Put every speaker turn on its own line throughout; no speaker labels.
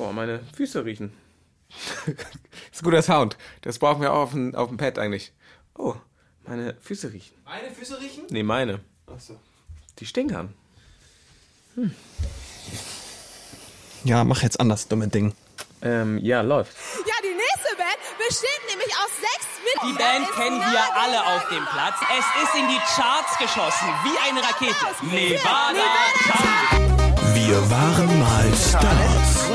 Boah, meine Füße riechen. das ist ein guter Sound. Das brauchen wir auch auf dem, auf dem Pad eigentlich. Oh, meine Füße riechen.
Meine Füße riechen?
Nee, meine.
Achso.
Die stinkern.
Ja, mach jetzt anders, dumme Ding.
Ähm, ja, läuft.
Ja, die nächste Band besteht nämlich aus sechs
Die
Mitgliedern.
Band kennen wir alle auf dem Platz. Es ist in die Charts geschossen, wie eine Rakete. Nevada Jump.
Wir waren mal Stars.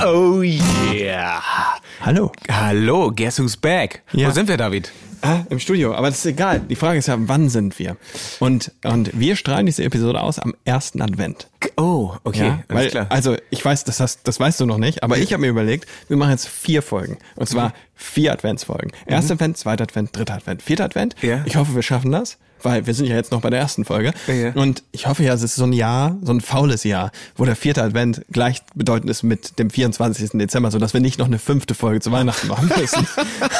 Oh yeah.
Hallo.
Hallo, guess who's back?
Ja.
Wo sind wir, David?
Ah, im Studio, aber das ist egal. Die Frage ist ja, wann sind wir? Und, und wir strahlen diese Episode aus am ersten Advent.
Oh, okay,
Ja,
alles
weil,
klar.
also ich weiß, das, hast, das weißt du noch nicht, aber ich habe mir überlegt, wir machen jetzt vier Folgen. Und zwar vier Adventsfolgen. Erster Advent, zweiter Advent, dritter Advent, vierter Advent.
Mhm. Ja.
Ich hoffe, wir schaffen das, weil wir sind ja jetzt noch bei der ersten Folge.
Ja.
Und ich hoffe ja, es ist so ein Jahr, so ein faules Jahr, wo der vierte Advent gleichbedeutend ist mit dem 24. Dezember, sodass wir nicht noch eine fünfte Folge zu Weihnachten machen müssen.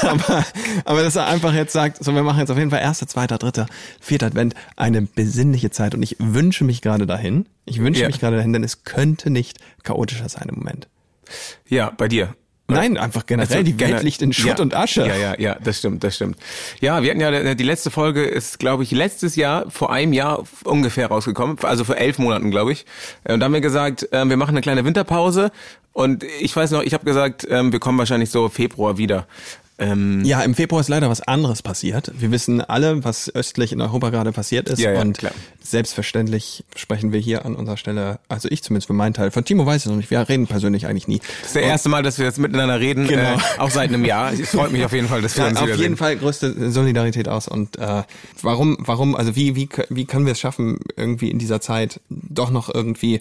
aber, aber dass er einfach jetzt sagt, so wir machen jetzt auf jeden Fall erster, zweiter, dritter, vierter Advent, eine besinnliche Zeit. Und ich wünsche mich gerade dahin, ich wünsche
Ja.
mich gerade dahin, denn es könnte nicht chaotischer sein im Moment.
Ja, bei dir.
Nein, einfach generell,
Also,
die Welt
gener-
liegt in Schutt
ja,
und Asche.
Ja, ja, ja, das stimmt, das stimmt. Ja, wir hatten ja, die letzte Folge ist, glaube ich, letztes Jahr, vor einem Jahr ungefähr rausgekommen, also vor elf Monaten, glaube ich. Und da haben wir gesagt, ähm, wir machen eine kleine Winterpause. Und ich weiß noch, ich habe gesagt, ähm, wir kommen wahrscheinlich so Februar wieder. Ähm,
Ja, im Februar ist leider was anderes passiert. Wir wissen alle, was östlich in Europa gerade passiert ist.
Ja, ja,
und
klar.
selbstverständlich sprechen wir hier an unserer Stelle, also ich zumindest für meinen Teil, von Timo weiß ich noch nicht, wir reden persönlich eigentlich nie.
das ist das erste Mal, dass wir jetzt miteinander reden,
Genau.
äh, auch seit einem Jahr. Es freut mich auf jeden Fall, dass wir
Ja,
uns
auf jeden Fall größte Solidarität aus. Und äh, warum, warum, also wie, wie, wie können wir es schaffen, irgendwie in dieser Zeit doch noch irgendwie äh,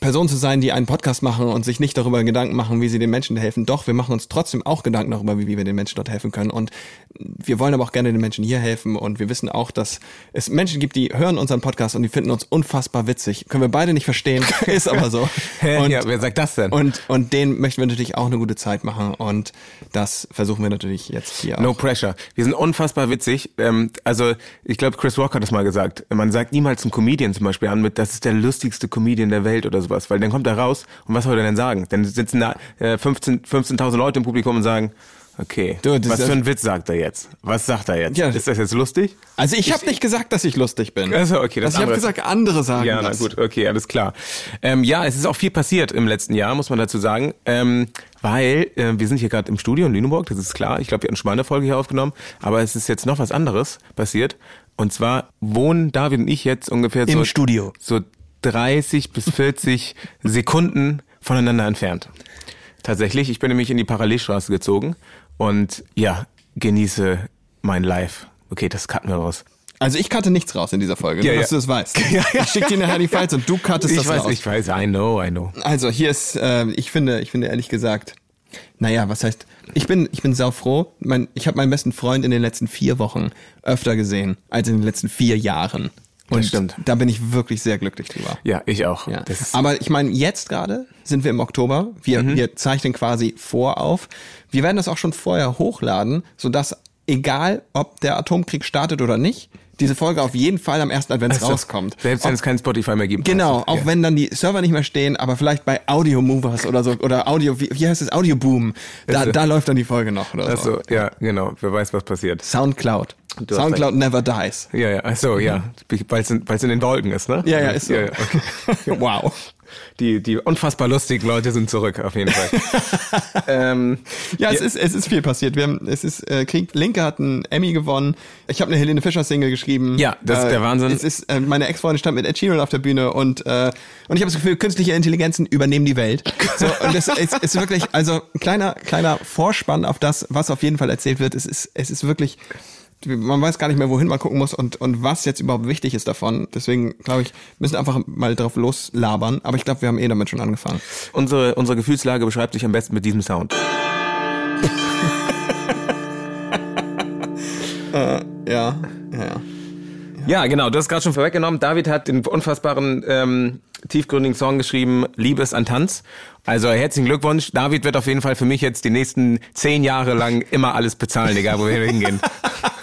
Personen zu sein, die einen Podcast machen und sich nicht darüber Gedanken machen, wie sie den Menschen helfen. Doch, wir machen uns trotzdem auch Gedanken darüber, wie, wie wir den Menschen dort helfen können. Und wir wollen aber auch gerne den Menschen hier helfen. Und wir wissen auch, dass es Menschen gibt, die hören unseren Podcast und die finden uns unfassbar witzig. Können wir beide nicht verstehen, ist aber so. Und,
ja, wer sagt das denn?
und, und denen möchten wir natürlich auch eine gute Zeit machen. Und das versuchen wir natürlich jetzt hier
No
auch.
pressure. Wir sind unfassbar witzig. Ähm, also ich glaube, Chris Rock hat das mal gesagt. Man sagt niemals einen Comedian zum Beispiel an mit, das ist der lustigste Comedian der Welt oder sowas, weil dann kommt er raus und was soll er denn sagen? Dann sitzen da äh, 15 15.000 Leute im Publikum und sagen, okay,
Du,
was für ein Witz sagt er jetzt? Was sagt er jetzt?
Ja.
ist das jetzt lustig?
Also ich habe nicht gesagt, dass ich lustig bin.
Also, okay, das
also ich habe gesagt, andere sagen
Ja, na
das.
gut, okay, alles klar. Ähm, ja, es ist auch viel passiert im letzten Jahr, muss man dazu sagen, ähm, weil äh, wir sind hier gerade im Studio in Lüneburg, das ist klar. Ich glaube, wir hatten schon mal eine Folge hier aufgenommen, aber es ist jetzt noch was anderes passiert. Und zwar wohnen David und ich jetzt ungefähr
Im
so,
Studio.
so 30 bis 40 Sekunden voneinander entfernt. Tatsächlich, ich bin nämlich in die Parallelstraße gezogen und ja, genieße mein Live. Okay, das cutten wir raus.
Also ich cutte nichts raus in dieser Folge,
Ja,
nur
ja.
dass du das weißt.
Ja, ja.
Ich schick dir nachher die Files und du cuttest
Ich
das
weiß,
raus.
ich weiß, I know, I know.
Also hier ist, äh, ich finde, ich finde ehrlich gesagt, naja, was heißt, ich bin, ich bin sau froh. Mein, ich habe meinen besten Freund in den letzten vier Wochen öfter gesehen als in den letzten vier Jahren. Und
stimmt.
da bin ich wirklich sehr glücklich drüber.
Ja, ich auch.
Ja.
Das
Aber ich meine, jetzt gerade sind wir im Oktober. Wir,
Mhm.
wir zeichnen quasi vorauf. Wir werden das auch schon vorher hochladen, sodass egal, ob der Atomkrieg startet oder nicht, diese Folge auf jeden Fall am ersten Advent
Also,
rauskommt.
Selbst wenn es kein Spotify mehr gibt.
Genau,
du.
auch
ja.
wenn dann die Server nicht mehr stehen, aber vielleicht bei Audio Movers oder so, oder Audio, wie, wie heißt es, Audio Boom, da,
Also-
da läuft dann die Folge noch oder
Ach
so.
ja, genau. Wer weiß, was passiert.
Soundcloud.
Du
Soundcloud never dies.
Ja, ja, ach so, ja. Weil es in, weil's in den Wolken ist, ne?
Ja, ja, ist so.
Ja, ja, okay.
wow.
Die, die unfassbar lustigen Leute sind zurück, auf jeden Fall. ähm,
Ja, es ist es ist viel passiert. Wir haben es ist äh, Krieg Linke hat einen Emmy gewonnen. Ich habe eine Helene Fischer Single geschrieben.
Ja, das ist der Wahnsinn.
Es ist äh, meine Ex-Freundin stand mit Ed Sheeran auf der Bühne und äh, und ich habe das Gefühl, künstliche Intelligenzen übernehmen die Welt. So und es ist, ist wirklich also ein kleiner kleiner Vorspann auf das, was auf jeden Fall erzählt wird. Es ist es ist wirklich man weiß gar nicht mehr, wohin man gucken muss und, und was jetzt überhaupt wichtig ist davon. Deswegen, glaube ich, müssen wir einfach mal drauf loslabern. Aber ich glaube, wir haben eh damit schon angefangen.
unsere, unsere Gefühlslage beschreibt sich am besten mit diesem Sound.
Ja, ja, ja.
Ja, genau, du hast gerade schon vorweggenommen. David hat den unfassbaren ähm, tiefgründigen Song geschrieben, Liebes an Tanz. Also herzlichen Glückwunsch. David wird auf jeden Fall für mich jetzt die nächsten zehn Jahre lang immer alles bezahlen, egal wo wir hingehen.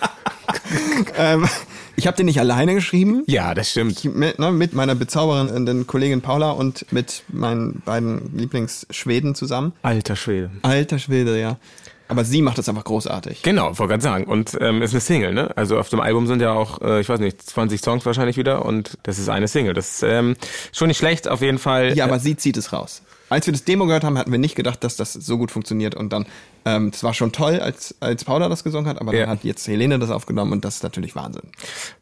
ähm, ich habe den nicht alleine geschrieben.
Ja, das stimmt.
Mit, ne, mit meiner bezaubernden Kollegin Paula und mit meinen beiden Lieblingsschweden zusammen.
Alter Schwede.
Alter Schwede, ja. Aber sie macht das einfach großartig.
Genau, wollte gerade sagen. Und ähm, ist eine Single, ne? Also auf dem Album sind ja auch, äh, ich weiß nicht, 20 Songs wahrscheinlich wieder und das ist eine Single. Das ist ähm, schon nicht schlecht, auf jeden Fall.
Ja, aber sie zieht es raus. Als wir das Demo gehört haben, hatten wir nicht gedacht, dass das so gut funktioniert. Und dann, ähm, das war schon toll, als, als Paula das gesungen hat, aber
Ja.
dann hat jetzt Helene das aufgenommen und das ist natürlich Wahnsinn.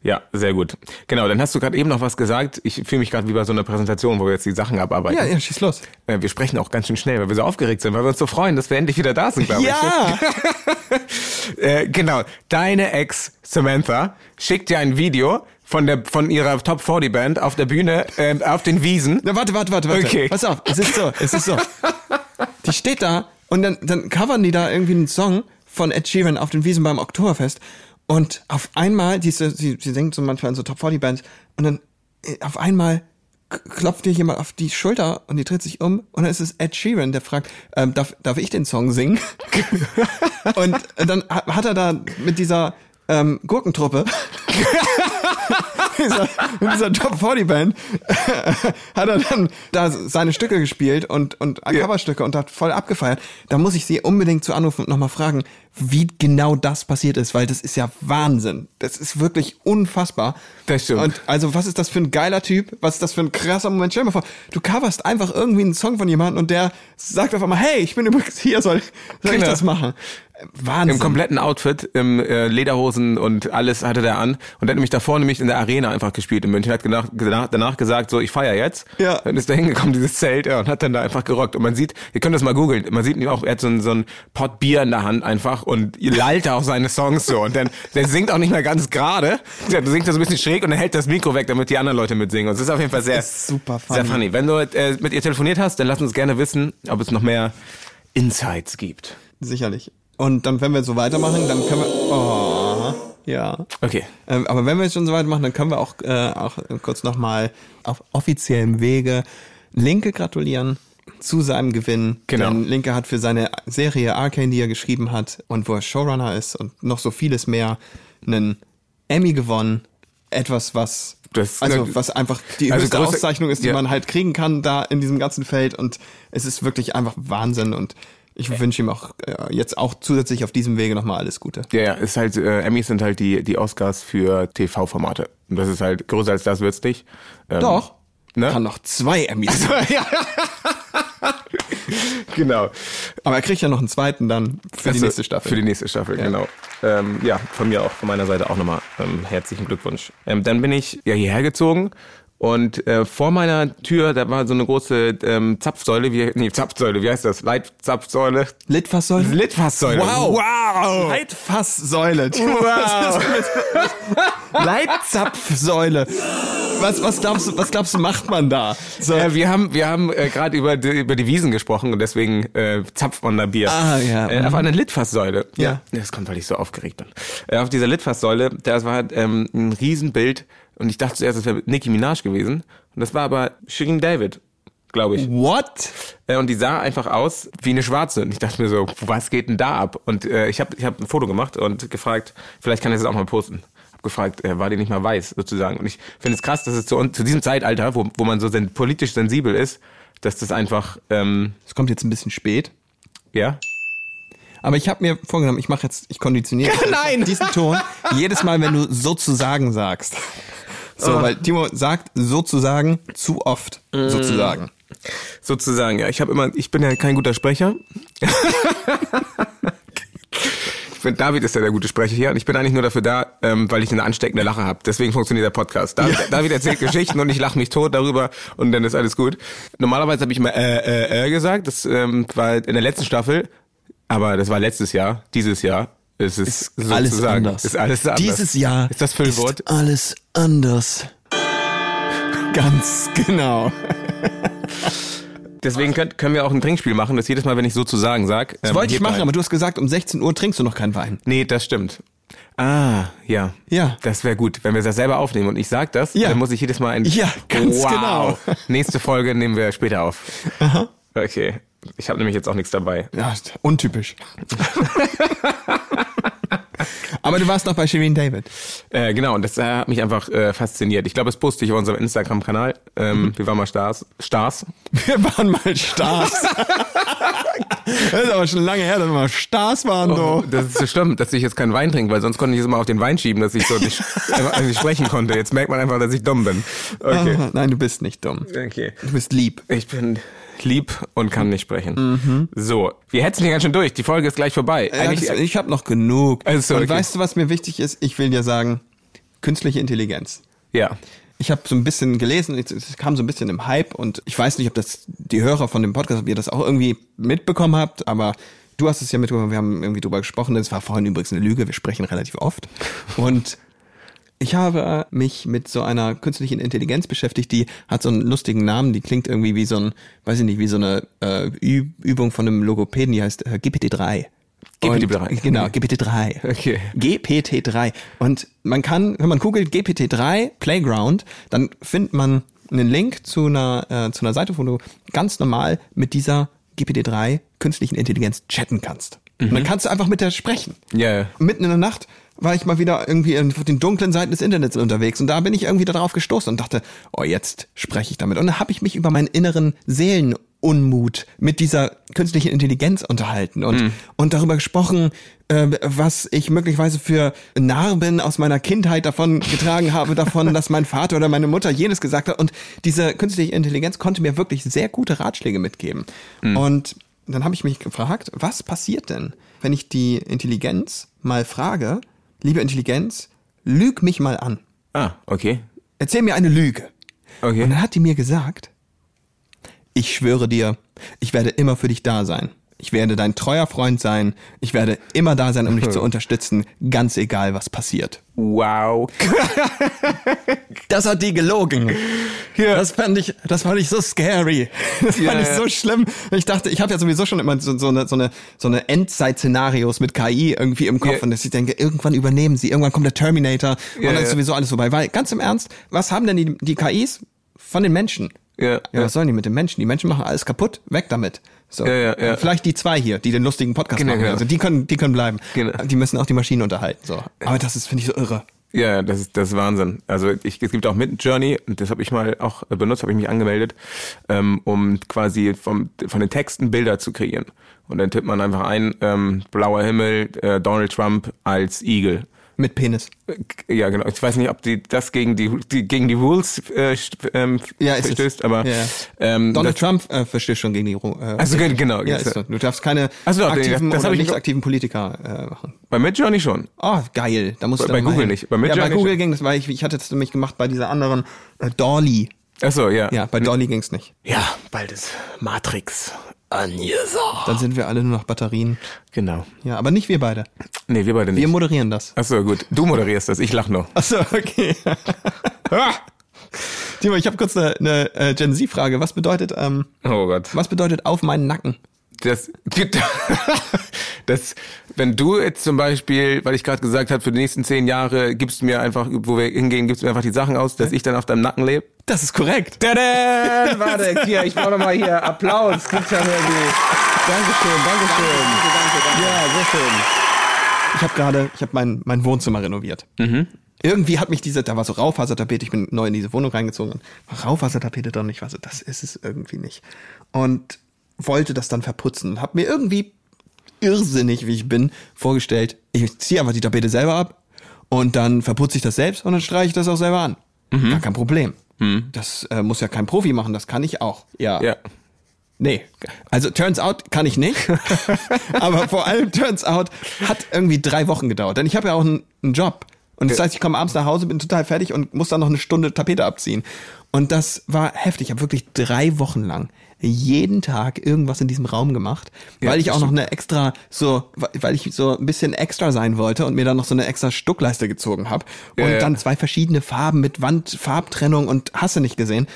Ja, sehr gut. Genau, dann hast du gerade eben noch was gesagt. Ich fühle mich gerade wie bei so einer Präsentation, wo wir jetzt die Sachen abarbeiten.
Ja, ja, schieß los.
Äh, Wir sprechen auch ganz schön schnell, weil wir so aufgeregt sind, weil wir uns so freuen, dass wir endlich wieder da sind, glaube
Ja!
ich. Äh, genau, deine Ex Samantha schickt dir ein Video von der von ihrer Top 40 Band auf der Bühne äh, auf den Wiesen.
Na, warte, warte, warte, warte.
Okay.
Pass auf, es ist so, es ist so. Die steht da und dann, dann covern die da irgendwie einen Song von Ed Sheeran auf den Wiesen beim Oktoberfest und auf einmal, die, so- sie, sie singt so manchmal in so Top 40 Bands und dann äh, auf einmal klopft dir jemand auf die Schulter und die dreht sich um und dann ist es Ed Sheeran, der fragt, ähm, darf, darf ich den Song singen? und dann ha- hat er da mit dieser ähm, Gurkentruppe dieser, in dieser Top 40 Band hat er dann da seine Stücke gespielt und, und Coverstücke und hat voll abgefeiert. Da muss ich sie unbedingt zu anrufen und nochmal fragen, wie genau das passiert ist, weil das ist ja Wahnsinn. Das ist wirklich unfassbar.
Das stimmt.
Und also, was ist das für ein geiler Typ? Was ist das für ein krasser Moment? Stell dir mal vor, du coverst einfach irgendwie einen Song von jemandem und der sagt auf einmal, hey, ich bin übrigens hier, soll, soll ich
Genau.
das machen? Wahnsinn.
Im kompletten Outfit, im äh, Lederhosen und alles hatte der an. Und der hat nämlich davor nämlich in der Arena einfach gespielt in München. Hat danach, danach, gesagt, so, ich feier jetzt.
Ja.
Dann ist da hingekommen, dieses Zelt, ja, und hat dann da einfach gerockt. Und man sieht, ihr könnt das mal googeln, man sieht ihn auch, er hat so so ein Pot Bier in der Hand einfach und lallt auch seine Songs so. Und dann, der singt auch nicht mehr ganz gerade. Der singt so ein bisschen schräg und er hält das Mikro weg, damit die anderen Leute mitsingen. Und es ist auf jeden Fall sehr,
super funny.
sehr funny. Wenn du äh, mit ihr telefoniert hast, dann lass uns gerne wissen, ob es noch mehr Insights gibt.
Sicherlich. Und dann, wenn wir so weitermachen, dann können wir. Oh, ja.
Okay.
Ähm, aber wenn wir jetzt schon so weitermachen, dann können wir auch, äh, auch kurz nochmal auf offiziellem Wege Linke gratulieren zu seinem Gewinn.
Genau.
Denn Linke hat für seine Serie Arcane, die er geschrieben hat und wo er Showrunner ist und noch so vieles mehr, einen Emmy gewonnen. Etwas, was
Das-
also was einfach die
Also
höchste
größte-
Auszeichnung ist, die
ja.
man halt kriegen kann da in diesem ganzen Feld und es ist wirklich einfach Wahnsinn und ich wünsche ihm auch äh, jetzt auch zusätzlich auf diesem Wege nochmal alles Gute.
Ja, ja, ist halt, äh, Emmys sind halt die, die Oscars für TV-Formate. Und das ist halt, größer als das wird's nicht. Ähm,
Doch.
Ne?
Kann noch zwei Emmys.
Genau.
Aber er kriegt ja noch einen zweiten dann für die
Also,
nächste Staffel.
Für die nächste Staffel,
Ja.
genau. Ähm, ja, von mir auch, von meiner Seite auch nochmal ähm, herzlichen Glückwunsch. Ähm, dann bin ich ja hierher gezogen und äh, vor meiner Tür, da war so eine große ähm, Zapfsäule, wie, nee, Zapfsäule, wie heißt das? Leitzapfsäule?
Litfaßsäule?
Litfaßsäule.
Wow.
Wow!
Leitfasssäule.
Wow.
Leitzapfsäule. Was, was glaubst du, was glaubst du, macht man da? So.
Äh, wir haben, wir haben äh, gerade über die, über die Wiesen gesprochen und deswegen äh, zapft man da Bier.
Ah, ja.
Äh, auf einer Litfaßsäule.
Ja.
Das kommt, weil ich so aufgeregt bin. Äh, auf dieser Litfaßsäule, das war ähm, ein Riesenbild und ich dachte zuerst, das wäre Nicki Minaj gewesen. Und das war aber Shirin David, glaube ich.
What?
Äh, und die sah einfach aus wie eine Schwarze. Und ich dachte mir so, was geht denn da ab? Und äh, ich habe ich hab ein Foto gemacht und gefragt, vielleicht kann ich das auch mal posten. Gefragt, äh, war die nicht mal weiß, sozusagen. Und ich finde es krass, dass es zu, uns- zu diesem Zeitalter, wo, wo man so sen politisch sensibel ist, dass das einfach, ähm,
Es kommt jetzt ein bisschen spät.
ja,
Aber ich habe mir vorgenommen, ich mache jetzt, ich konditioniere
Nein!
diesen Ton jedes Mal, wenn du sozusagen sagst. So, weil Timo sagt sozusagen zu oft sozusagen.
sozusagen, ja. Ich habe immer, ich bin ja kein guter Sprecher. ich bin, David ist ja der gute Sprecher hier und ich bin eigentlich nur dafür da, ähm, weil ich eine ansteckende Lache habe. Deswegen funktioniert der Podcast. David, David erzählt Geschichten und ich lache mich tot darüber und dann ist alles gut. Normalerweise habe ich immer äh, äh, äh gesagt. Das ähm, war in der letzten Staffel, aber das war letztes Jahr. Dieses Jahr ist es
alles
sozusagen-
anders.
Ist alles anders.
Dieses Jahr
ist das Füllwort.
ist alles anders. Ganz genau.
Deswegen könnt, können wir auch ein Trinkspiel machen, das jedes Mal, wenn ich sozusagen sag.
Das wollte ich machen, aber du hast gesagt, um 16 Uhr trinkst du noch keinen Wein.
Nee, das stimmt. Ah, ja.
Ja.
Das wäre gut, wenn wir das selber aufnehmen und ich sag das,
Ja.
dann muss ich jedes Mal ein
Ja, ganz
wow.
genau.
Nächste Folge nehmen wir später auf. Okay. Ich habe nämlich jetzt auch nichts dabei.
Ja, ist untypisch. Aber du warst noch bei Shirin David.
Äh, genau, und das äh, hat mich einfach äh, fasziniert. Ich glaube, das poste ich auf unserem Instagram-Kanal. Ähm,
Mhm.
Wir waren mal Stars. Stars.
Wir waren mal Stars. das ist aber schon lange her, dass wir mal Stars waren,
Oh, das ist so schlimm, dass ich jetzt keinen Wein trinke, weil sonst konnte ich es immer auf den Wein schieben, dass ich so nicht, nicht sprechen konnte. Jetzt merkt man einfach, dass ich dumm bin. Okay.
Ah, Nein, du bist nicht dumm.
Okay.
Du bist lieb.
Ich bin lieb und kann nicht sprechen.
Mhm.
So, wir hetzen hier ganz schön durch. Die Folge ist gleich vorbei.
Ja,
Eigentlich,
das, ich habe noch genug.
Also,
Und
okay.
weißt du, was mir wichtig ist? Ich will dir sagen, künstliche Intelligenz.
ja.
Ich habe so ein bisschen gelesen, es- kam so ein bisschen im Hype und ich weiß nicht, ob das die Hörer von dem Podcast, ob ihr das auch irgendwie mitbekommen habt, aber du hast es ja mitbekommen, wir haben irgendwie drüber gesprochen, das war vorhin übrigens eine Lüge, wir sprechen relativ oft. Und ich habe mich mit so einer künstlichen Intelligenz beschäftigt, die hat so einen lustigen Namen, die klingt irgendwie wie so ein, weiß ich nicht, wie so eine äh, Übung von einem Logopäden, die heißt äh, GPT-3.
GPT-3.
Und- Genau, GPT-3.
Okay.
GPT-3. Und man kann, wenn man googelt GPT-3 Playground, dann findet man einen Link zu einer, äh, zu einer Seite, wo du ganz normal mit dieser GPT-3 künstlichen Intelligenz chatten kannst. Und dann kannst du einfach mit der sprechen.
Ja, ja.
Mitten in der Nacht war ich mal wieder irgendwie in den dunklen Seiten des Internets unterwegs und da bin ich irgendwie darauf gestoßen und dachte, oh, jetzt spreche ich damit. Und dann habe ich mich über meinen inneren Seelenunmut mit dieser künstlichen Intelligenz unterhalten und, und darüber gesprochen, äh, was ich möglicherweise für Narben aus meiner Kindheit davon getragen habe, davon, dass mein Vater oder meine Mutter jenes gesagt hat. Und diese künstliche Intelligenz konnte mir wirklich sehr gute Ratschläge mitgeben. Und dann habe ich mich gefragt, was passiert denn, wenn ich die Intelligenz mal frage, liebe Intelligenz, lüg mich mal an.
Ah, okay.
Erzähl mir eine Lüge.
Okay.
Und dann hat die mir gesagt, ich schwöre dir, ich werde immer für dich da sein. Ich werde dein treuer Freund sein. Ich werde immer da sein, um dich zu unterstützen, ganz egal, was passiert.
Wow.
Das hat die gelogen.
Ja.
Das fand ich, das fand ich so scary. Das
Ja,
fand ich so schlimm. Ich dachte, ich habe ja sowieso schon immer so, so eine, so eine, so eine Endzeit-Szenarios mit KI irgendwie im Kopf
Ja.
und dass ich denke, irgendwann übernehmen sie, irgendwann kommt der Terminator und dann ist sowieso alles vorbei. Weil ganz im Ernst, was haben denn die, die KIs von den Menschen?
Ja,
Ja,
ja.
was sollen die mit den Menschen? Die Menschen machen alles kaputt, weg damit. So.
Ja, ja, ja.
Vielleicht die zwei hier, die den lustigen Podcast
Genau,
machen.
genau.
Also die können, die können bleiben.
Genau.
Die müssen auch die Maschinen unterhalten. So. Aber das ist, finde ich, so irre.
Ja, das ist das ist Wahnsinn. Also ich, es gibt auch Mid Journey und das habe ich mal auch benutzt, habe ich mich angemeldet, ähm, um quasi vom, von den Texten Bilder zu kreieren. Und dann tippt man einfach ein ähm, blauer Himmel, äh, Donald Trump als Igel.
Mit Penis.
Äh, Ja, genau. Ich weiß nicht, ob die das gegen die, die gegen die Rules äh, ähm,
Ja,
verstößt,
es.
aber
Ja,
ähm,
Donald
das,
Trump äh, verstößt schon gegen die Ru- äh,
Also, genau,
Ja,
ist
so. Du darfst keine
so,
aktiven
das
oder
hab ich
nicht aktiven Politiker äh, machen.
bei Mid Journey schon.
Oh, geil. Da musst
Bei-
du
bei Google
hin.
nicht, bei
Ja, bei
Midjourney
Google
schon.
ging das, weil ich, ich hatte das nämlich gemacht bei dieser anderen äh, Dolly.
Ach so, ja.
Ja, bei Dolly ging's nicht.
Ja, bald ist Matrix angesagt.
Dann sind wir alle nur noch Batterien.
Genau.
Ja, aber nicht wir beide.
Nee, wir beide nicht.
Wir moderieren das.
Ach so, gut. Du moderierst das, ich lach nur.
Achso, okay. Timo, ich habe kurz eine, eine äh, Gen Z-Frage. Was bedeutet, ähm,
Oh Gott.
was bedeutet auf meinen Nacken?
Das, das, wenn du jetzt zum Beispiel, weil ich gerade gesagt habe, für die nächsten zehn Jahre gibst du mir einfach, wo wir hingehen, gibst du mir einfach die Sachen aus, dass ich dann auf deinem Nacken lebe.
Das ist korrekt.
Tada! Warte, hier, ich brauche nochmal hier Applaus. Gibt's ja irgendwie. Dankeschön, Dankeschön. Ja, sehr schön.
Ich habe gerade, ich habe mein, mein Wohnzimmer renoviert. Irgendwie hat mich diese, da war so Raufasertapete, ich bin neu in diese Wohnung reingezogen. und Raufasertapete drin, ich war so, das ist es irgendwie nicht. Und wollte das dann verputzen und habe mir irgendwie irrsinnig, wie ich bin, vorgestellt, ich ziehe einfach die Tapete selber ab und dann verputze ich das selbst und dann streiche ich das auch selber an. Gar kein Problem. Das äh, muss ja kein Profi machen, das kann ich auch. Ja.
Ja.
Nee. Also turns out kann ich nicht. Aber vor allem turns out hat irgendwie drei Wochen gedauert. Denn ich habe ja auch einen, einen Job. Und das heißt, ich komme abends nach Hause, bin total fertig und muss dann noch eine Stunde Tapete abziehen. Und das war heftig. Ich habe wirklich drei Wochen lang jeden Tag irgendwas in diesem Raum gemacht, weil ich auch noch eine extra so, weil ich so ein bisschen extra sein wollte und mir dann noch so eine extra Stuckleiste gezogen habe und
Ja, ja.
dann zwei verschiedene Farben mit Wandfarbtrennung und hasse nicht gesehen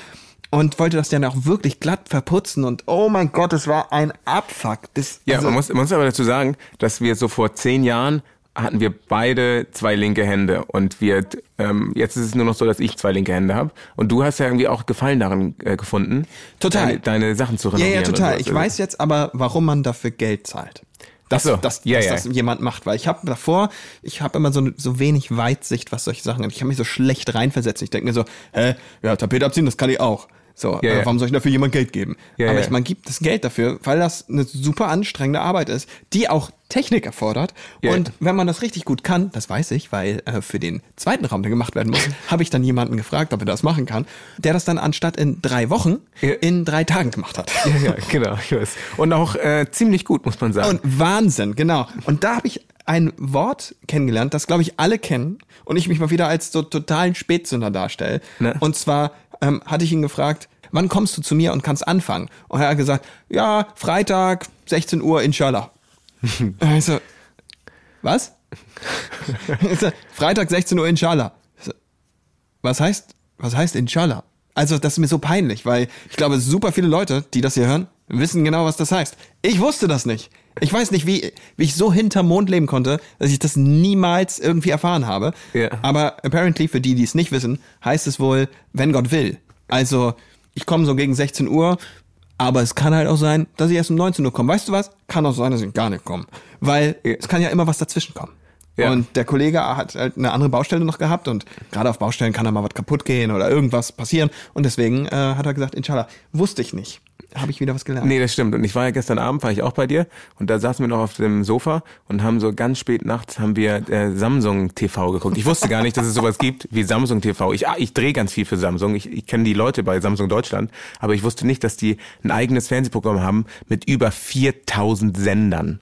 und wollte das dann auch wirklich glatt verputzen und oh mein Gott, es war ein Abfuck. Das,
Ja,
also,
man muss, man muss aber dazu sagen, dass wir so vor zehn Jahren hatten wir beide zwei linke Hände und wir ähm, jetzt ist es nur noch so, dass ich zwei linke Hände habe und du hast ja irgendwie auch Gefallen darin äh, gefunden,
Total.
deine, deine Sachen zu
Ja,
renovieren.
ja,
und
total. Ich weiß jetzt aber, warum man dafür Geld zahlt. Dass,
so.
dass,
Ja,
dass
ja.
das jemand macht. Weil ich habe davor, ich habe immer so, so wenig Weitsicht, was solche Sachen angeht. Ich kann mich so schlecht reinversetzen. Ich denke mir so, hä, ja, Tapete abziehen, das kann ich auch. So,
Ja,
äh, warum soll ich dafür jemand Geld geben?
Ja,
aber ich, man gibt das Geld dafür, weil das eine super anstrengende Arbeit ist, die auch Technik erfordert.
Ja.
Und wenn man das richtig gut kann, das weiß ich, weil äh, für den zweiten Raum, der gemacht werden muss, habe ich dann jemanden gefragt, ob er das machen kann, der das dann anstatt in drei Wochen
Ja.
in drei Tagen gemacht hat.
Ja, ja, genau, ich weiß. Und auch äh, ziemlich gut, muss man sagen.
Und Wahnsinn, genau. Und da habe ich ein Wort kennengelernt, das glaube ich alle kennen und ich mich mal wieder als so totalen Spätzünder darstelle.
Ne?
Und zwar ähm, hatte ich ihn gefragt, wann kommst du zu mir und kannst anfangen? Und er hat gesagt, ja, Freitag, 16 Uhr, inshallah. Und ich so, was? Freitag, 16 Uhr, inshallah. Was heißt, was heißt inshallah? Also, das ist mir so peinlich, weil ich glaube, super viele Leute, die das hier hören, wissen genau, was das heißt. Ich wusste das nicht. Ich weiß nicht, wie, wie ich so hinterm Mond leben konnte, dass ich das niemals irgendwie erfahren habe.
Ja.
Aber apparently, für die, die es nicht wissen, heißt es wohl, wenn Gott will. Also, ich komme so gegen 16 Uhr, aber es kann halt auch sein, dass ich erst um 19 Uhr komme. Weißt du was? Kann auch sein, dass ich gar nicht komme. Weil es kann ja immer was dazwischen kommen.
Ja.
Und der Kollege hat halt eine andere Baustelle noch gehabt und gerade auf Baustellen kann da mal was kaputt gehen oder irgendwas passieren. Und deswegen äh, hat er gesagt, inshallah, wusste ich nicht. Habe ich wieder was gelernt.
Nee, das stimmt. Und ich war ja gestern Abend, war ich auch bei dir und da saßen wir noch auf dem Sofa und haben so ganz spät nachts haben wir äh, Samsung TV geguckt. Ich wusste gar nicht, dass es sowas gibt wie Samsung TV. Ich, ah, ich drehe ganz viel für Samsung. Ich, ich kenne die Leute bei Samsung Deutschland, aber ich wusste nicht, dass die ein eigenes Fernsehprogramm haben mit über 4000 Sendern.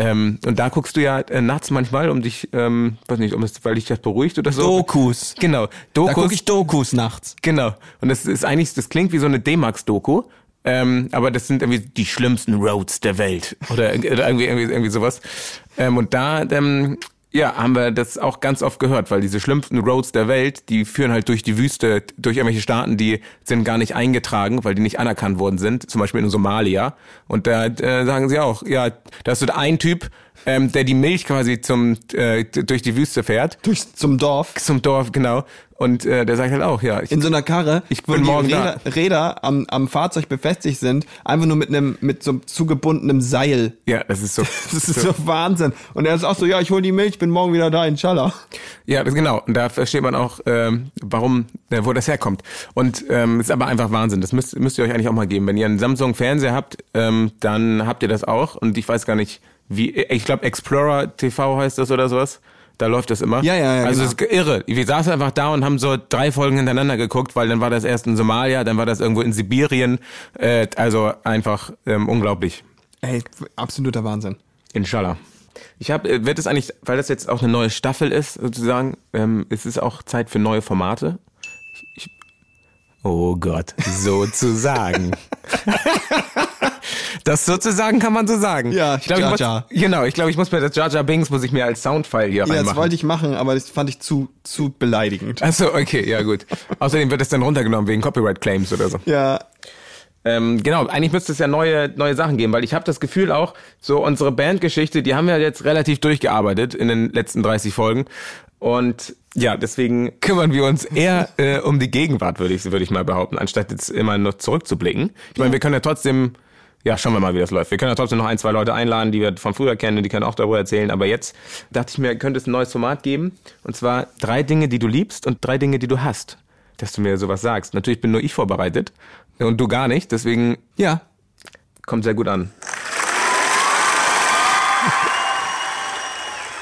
Ähm, und da guckst du ja äh, nachts manchmal, um dich, ähm, weiß nicht, um es, weil dich das beruhigt oder so.
Dokus.
Genau.
Da
Dokus.
gucke ich Dokus nachts.
Genau. Und das ist eigentlich, das klingt wie so eine D-Max-Doku. Ähm, aber das sind irgendwie die schlimmsten Roads der Welt. Oder, oder irgendwie, irgendwie, irgendwie sowas. Ähm, und da, ähm, ja, haben wir das auch ganz oft gehört, weil diese schlimmsten Roads der Welt, die führen halt durch die Wüste, durch irgendwelche Staaten, die sind gar nicht eingetragen, weil die nicht anerkannt worden sind, zum Beispiel in Somalia. Und da äh, sagen sie auch, ja, da ist so ein Typ, ähm, der die Milch quasi zum äh, durch die Wüste fährt,
Durch zum Dorf.
zum Dorf, genau. Und äh, der sagt halt auch, ja, ich,
In so einer Karre,
Ich
wo
bin
die
morgen
Räder, Räder am, am Fahrzeug befestigt sind, einfach nur mit einem mit so einem zugebundenem Seil.
ja, das ist so.
Das ist so Wahnsinn. Und er ist auch so, ja, ich hol die Milch, bin morgen wieder da, inshallah.
Ja, das, genau. Und da versteht man auch, ähm, warum, äh, wo das herkommt. Und ähm, ist aber einfach Wahnsinn. Das müsst, müsst ihr euch eigentlich auch mal geben. Wenn ihr einen Samsung Fernseher habt, ähm, dann habt ihr das auch. Und ich weiß gar nicht, wie. Ich glaube, Explorer TV heißt das oder sowas. Da läuft das immer.
Ja, ja, ja,
Also
genau.
es ist irre. Wir saßen einfach da und haben so drei Folgen hintereinander geguckt, weil dann war das erst in Somalia, dann war das irgendwo in Sibirien. Äh, also einfach ähm, unglaublich.
Ey, absoluter Wahnsinn.
Inshallah. Ich habe, äh, wird es eigentlich, weil das jetzt auch eine neue Staffel ist, sozusagen, ähm, ist es auch Zeit für neue Formate? Ich, ich, oh Gott, sozusagen. das sozusagen kann man so sagen.
Ja,
ich glaube, ich
Jar
muss, genau, ich glaube, ich muss mir das Jar Jar Bings muss ich mir als Soundfile hier
Ja, das
reinmachen.
wollte ich machen, aber das fand ich zu, zu beleidigend.
Achso, okay, ja gut. Außerdem wird es dann runtergenommen wegen Copyright Claims oder so.
Ja,
Ähm, genau, eigentlich müsste es ja neue, neue Sachen geben, weil ich habe das Gefühl auch, so unsere Bandgeschichte, die haben wir jetzt relativ durchgearbeitet in den letzten 30 Folgen. Und ja, deswegen kümmern wir uns eher äh, um die Gegenwart, würde ich, würde ich mal behaupten, anstatt jetzt immer nur zurückzublicken. Ich meine, wir können ja trotzdem, ja, schauen wir mal, wie das läuft. Wir können ja trotzdem noch ein, zwei Leute einladen, die wir von früher kennen, und die können auch darüber erzählen. Aber jetzt dachte ich mir, könnte es ein neues Format geben. Und zwar drei Dinge, die du liebst und drei Dinge, die du hasst. Dass du mir sowas sagst. Natürlich bin nur ich vorbereitet und du gar nicht. Deswegen
ja.
kommt sehr gut an.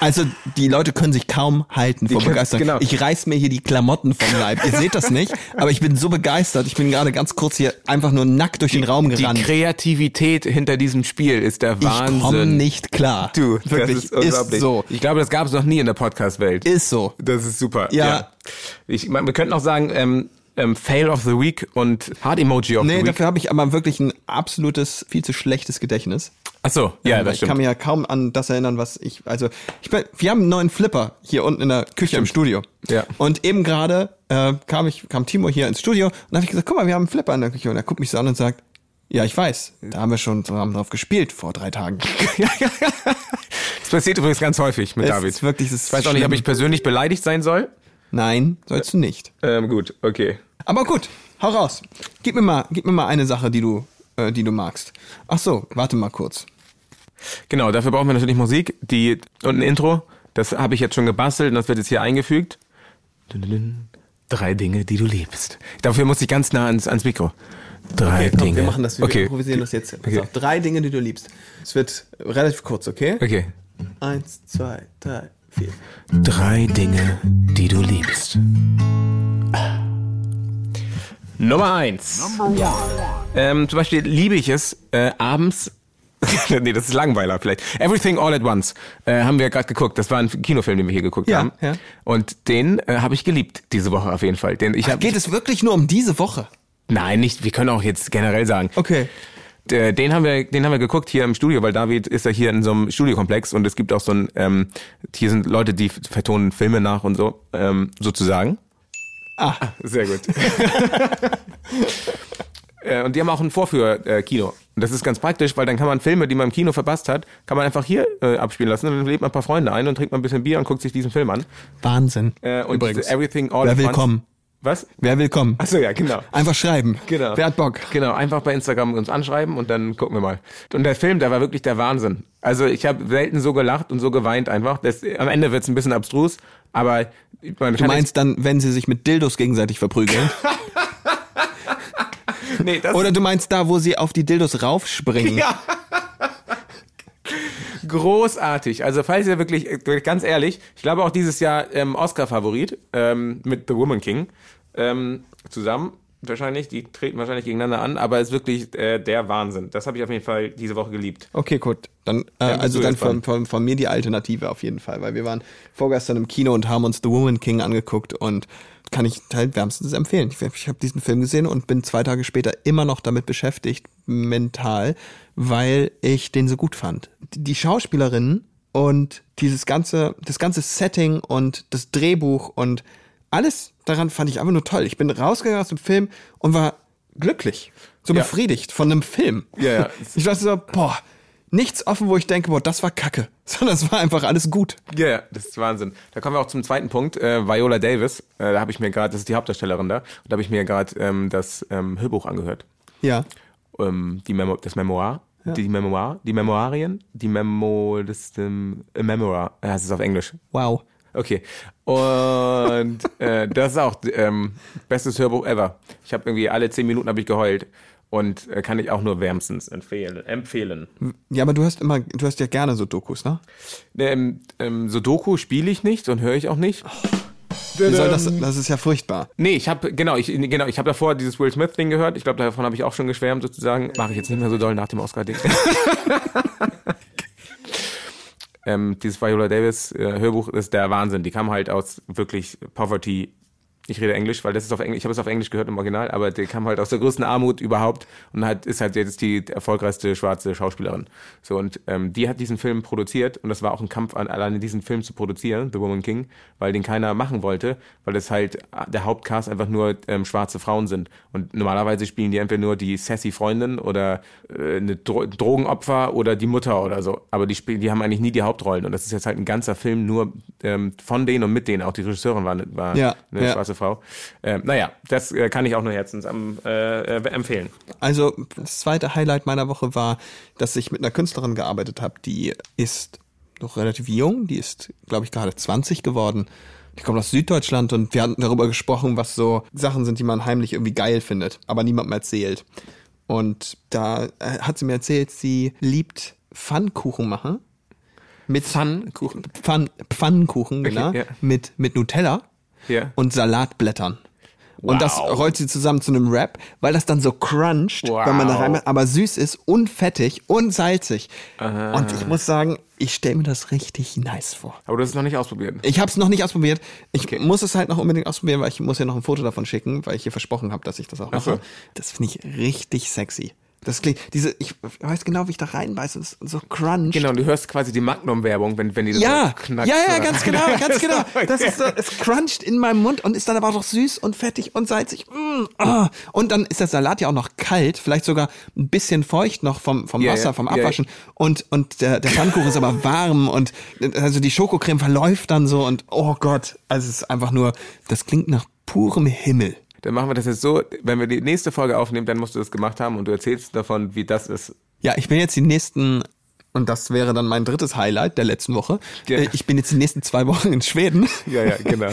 Also die Leute können sich kaum halten vor Begeisterung.
genau.
Ich reiß mir hier die Klamotten vom Leib. Ihr seht das nicht, aber ich bin so begeistert. Ich bin gerade ganz kurz hier einfach nur nackt durch den Raum
Die
gerannt.
Kreativität hinter diesem Spiel ist der
ich komme
Wahnsinn.
nicht klar.
Du,
wirklich
das ist unglaublich.
so.
Ich glaube, das gab es noch nie in der Podcast-Welt.
Ist so.
Das ist super.
Ja.
Ich, man, wir könnten auch sagen, ähm, ähm, Fail of the Week und Hard Emoji of
Nee,
the Week.
dafür habe ich aber wirklich ein absolutes, viel zu schlechtes Gedächtnis.
Ach so, ja,
Ähm,
das
ich kann
stimmt.
mich ja kaum an das erinnern, was ich, also, ich bin, wir haben einen neuen Flipper hier unten in der Küche im Studio.
Ja.
Und eben gerade äh, kam ich, kam Timo hier ins Studio und habe ich gesagt, guck mal, wir haben einen Flipper in der Küche. Und er guckt mich so an und sagt, ja, ich weiß, da haben wir schon zusammen drauf gespielt vor drei Tagen.
Das passiert übrigens ganz häufig mit
Es
David.
ist wirklich- es
ich weiß auch nicht, ob ich persönlich beleidigt sein soll.
Nein, sollst du nicht.
Ähm, gut, okay.
Aber gut, hau raus. Gib mir mal, gib mir mal eine Sache, die du, äh, die du magst. Ach so, warte mal kurz.
Genau, dafür brauchen wir natürlich Musik die, und ein Intro. Das habe ich jetzt schon gebastelt und das wird jetzt hier eingefügt. Drei Dinge, die du liebst. Dafür muss ich ganz nah ans, ans Mikro. Drei Dinge.
wir machen das, wir
okay.
improvisieren das jetzt. Pass
Okay.
auf, drei Dinge, die du liebst. Es wird relativ kurz, okay?
Okay.
Eins, zwei, drei, vier.
Drei Dinge, die du liebst. Nummer eins. Ähm, zum Beispiel liebe ich es, äh, abends. nee, das ist Langweiler vielleicht. Everything All at Once äh, haben wir gerade geguckt. Das war ein Kinofilm, den wir hier geguckt
Ja,
haben.
ja.
Und den äh, habe ich geliebt diese Woche auf jeden Fall. Den ich hab,
Geht es wirklich nur um diese Woche?
Nein, nicht. Wir können auch jetzt generell sagen.
Okay.
Den haben wir, den haben wir geguckt hier im Studio, weil David ist ja hier in so einem Studiokomplex und es gibt auch so ein, ähm, hier sind Leute, die vertonen Filme nach und so, ähm, sozusagen.
Ah,
Sehr gut. Äh, Und die haben auch ein Vorführkino. Und das ist ganz praktisch, weil dann kann man Filme, die man im Kino verpasst hat, kann man einfach hier äh, abspielen lassen. Und dann lädt man ein paar Freunde ein und trinkt mal ein bisschen Bier und guckt sich diesen Film an.
Wahnsinn.
Äh, und
Übrigens.
Everything All
Wer will kommen?
Was?
Wer will kommen?
Achso, ja, genau.
Einfach schreiben.
Genau.
Wer hat Bock?
Genau, einfach bei Instagram uns anschreiben und dann gucken wir mal. Und der Film, der war wirklich der Wahnsinn. Also ich habe selten so gelacht und so geweint einfach. Das, am Ende wird's ein bisschen abstrus, aber man
Du meinst dann, wenn sie sich mit Dildos gegenseitig verprügeln?
nee, das
Oder du meinst da, wo sie auf die Dildos raufspringen?
Ja. Großartig. Also falls ihr wirklich, ganz ehrlich, ich glaube auch dieses Jahr ähm, Oscar-Favorit ähm, mit The Woman King ähm, zusammen. Wahrscheinlich, die treten wahrscheinlich gegeneinander an, aber es ist wirklich äh, der Wahnsinn. Das habe ich auf jeden Fall diese Woche geliebt.
Okay, gut. Dann, äh, also dann
jetzt dran.
von, von, von mir die Alternative auf jeden Fall, weil wir waren vorgestern im Kino und haben uns The Woman King angeguckt und kann ich halt wärmstens empfehlen. Ich, ich habe diesen Film gesehen und bin zwei Tage später immer noch damit beschäftigt, mental, weil ich den so gut fand. Die Schauspielerinnen und dieses ganze, das ganze Setting und das Drehbuch und alles daran fand ich einfach nur toll. Ich bin rausgegangen aus dem Film und war glücklich, so
Ja.
befriedigt von einem Film.
Ja, ja.
Ich dachte so, boah, nichts offen, wo ich denke, boah, das war kacke, sondern es war einfach alles gut.
Ja, yeah, das ist Wahnsinn. Da kommen wir auch zum zweiten Punkt. Äh, Viola Davis, äh, da habe ich mir gerade, das ist die Hauptdarstellerin da, und da habe ich mir gerade ähm, das ähm, Hörbuch angehört.
Ja.
Ähm, die Memo das Memoir, die Memoir, die Memoirien, die Memo, das ähm, a Memoir, ja, das ist auf Englisch.
Wow.
Okay. Und äh, das ist auch ähm, bestes Hörbuch ever. Ich habe irgendwie alle zehn Minuten habe ich geheult und äh, kann ich auch nur wärmstens empfehlen. empfehlen.
Ja, aber du hast immer, du hast ja gerne so Dokus, ne?
Ähm, ähm, Sudoku spiele ich nicht und höre ich auch nicht.
Soll das, das ist ja furchtbar.
Nee, ich habe genau, ich genau, ich habe davor dieses Will Smith Ding gehört. Ich glaube, davon habe ich auch schon geschwärmt sozusagen. Mache ich jetzt nicht mehr so doll nach dem Oscar Ding. ähm, dieses Viola Davis äh, Hörbuch ist der Wahnsinn. Die kam halt aus wirklich Poverty. Ich rede Englisch, weil das ist auf Englisch, ich habe es auf Englisch gehört im Original, aber die kam halt aus der größten Armut überhaupt und hat, ist halt jetzt die erfolgreichste schwarze Schauspielerin. So und ähm, die hat diesen Film produziert und das war auch ein Kampf an alleine diesen Film zu produzieren, The Woman King, weil den keiner machen wollte, weil es halt der Hauptcast einfach nur ähm, schwarze Frauen sind und normalerweise spielen die entweder nur die sassy Freundin oder äh, eine Dro Drogenopfer oder die Mutter oder so, aber die spielen, die haben eigentlich nie die Hauptrollen und das ist jetzt halt ein ganzer Film nur ähm, von denen und mit denen. Auch die Regisseurin war, war
Ja,
eine
ja.
schwarze Frau. Ähm, naja, das äh, kann ich auch nur herzens am, äh, äh, empfehlen.
Also das zweite Highlight meiner Woche war, dass ich mit einer Künstlerin gearbeitet habe, die ist noch relativ jung, die ist, glaube ich, gerade 20 geworden. Die kommt aus Süddeutschland und wir hatten darüber gesprochen, was so Sachen sind, die man heimlich irgendwie geil findet, aber niemandem erzählt. Und da äh, hat sie mir erzählt, sie liebt Pfannkuchen machen. Mit
Pfannkuchen?
Pfann, Pfannkuchen, genau.
ja.
Mit, mit Nutella
Ja.
und Salatblättern. Und das
Wow.
rollt sie zusammen zu einem Wrap, weil das dann so cruncht, wenn man da
Wow.
rein, aber süß ist und fettig und salzig. Und ich muss sagen, ich stelle mir das richtig nice vor.
Aber du hast es noch nicht ausprobiert.
Ich habe es noch nicht ausprobiert. Ich
Okay.
muss es halt noch unbedingt ausprobieren, weil ich muss ja noch ein Foto davon schicken, weil ich hier versprochen habe, dass ich das auch mache.
so.
Das finde ich richtig sexy. Das klingt, diese, ich weiß genau, wie ich da reinbeiße, das ist so crunch.
Genau, und du hörst quasi die Magnum-Werbung, wenn, wenn die das
Ja,
so knackt.
ja, ja, ganz genau, ganz genau. Das ist so, es cruncht in meinem Mund und ist dann aber auch noch süß und fettig und salzig. Mm, ah. Und dann ist der Salat ja auch noch kalt, vielleicht sogar ein bisschen feucht noch vom, vom
Ja,
Wasser, vom. Abwaschen. Und, und der, der Pfannkuchen ist aber warm und also die Schokocreme verläuft dann so und oh Gott, also es ist einfach nur, das klingt nach purem Himmel.
Dann machen wir das jetzt so, wenn wir die nächste Folge aufnehmen, dann musst du das gemacht haben und du erzählst davon, wie das ist.
Ja, ich bin jetzt die nächsten, und das wäre dann mein drittes Highlight der letzten Woche.
Ja.
Äh, Ich bin jetzt die nächsten zwei Wochen in Schweden.
Ja, ja, genau.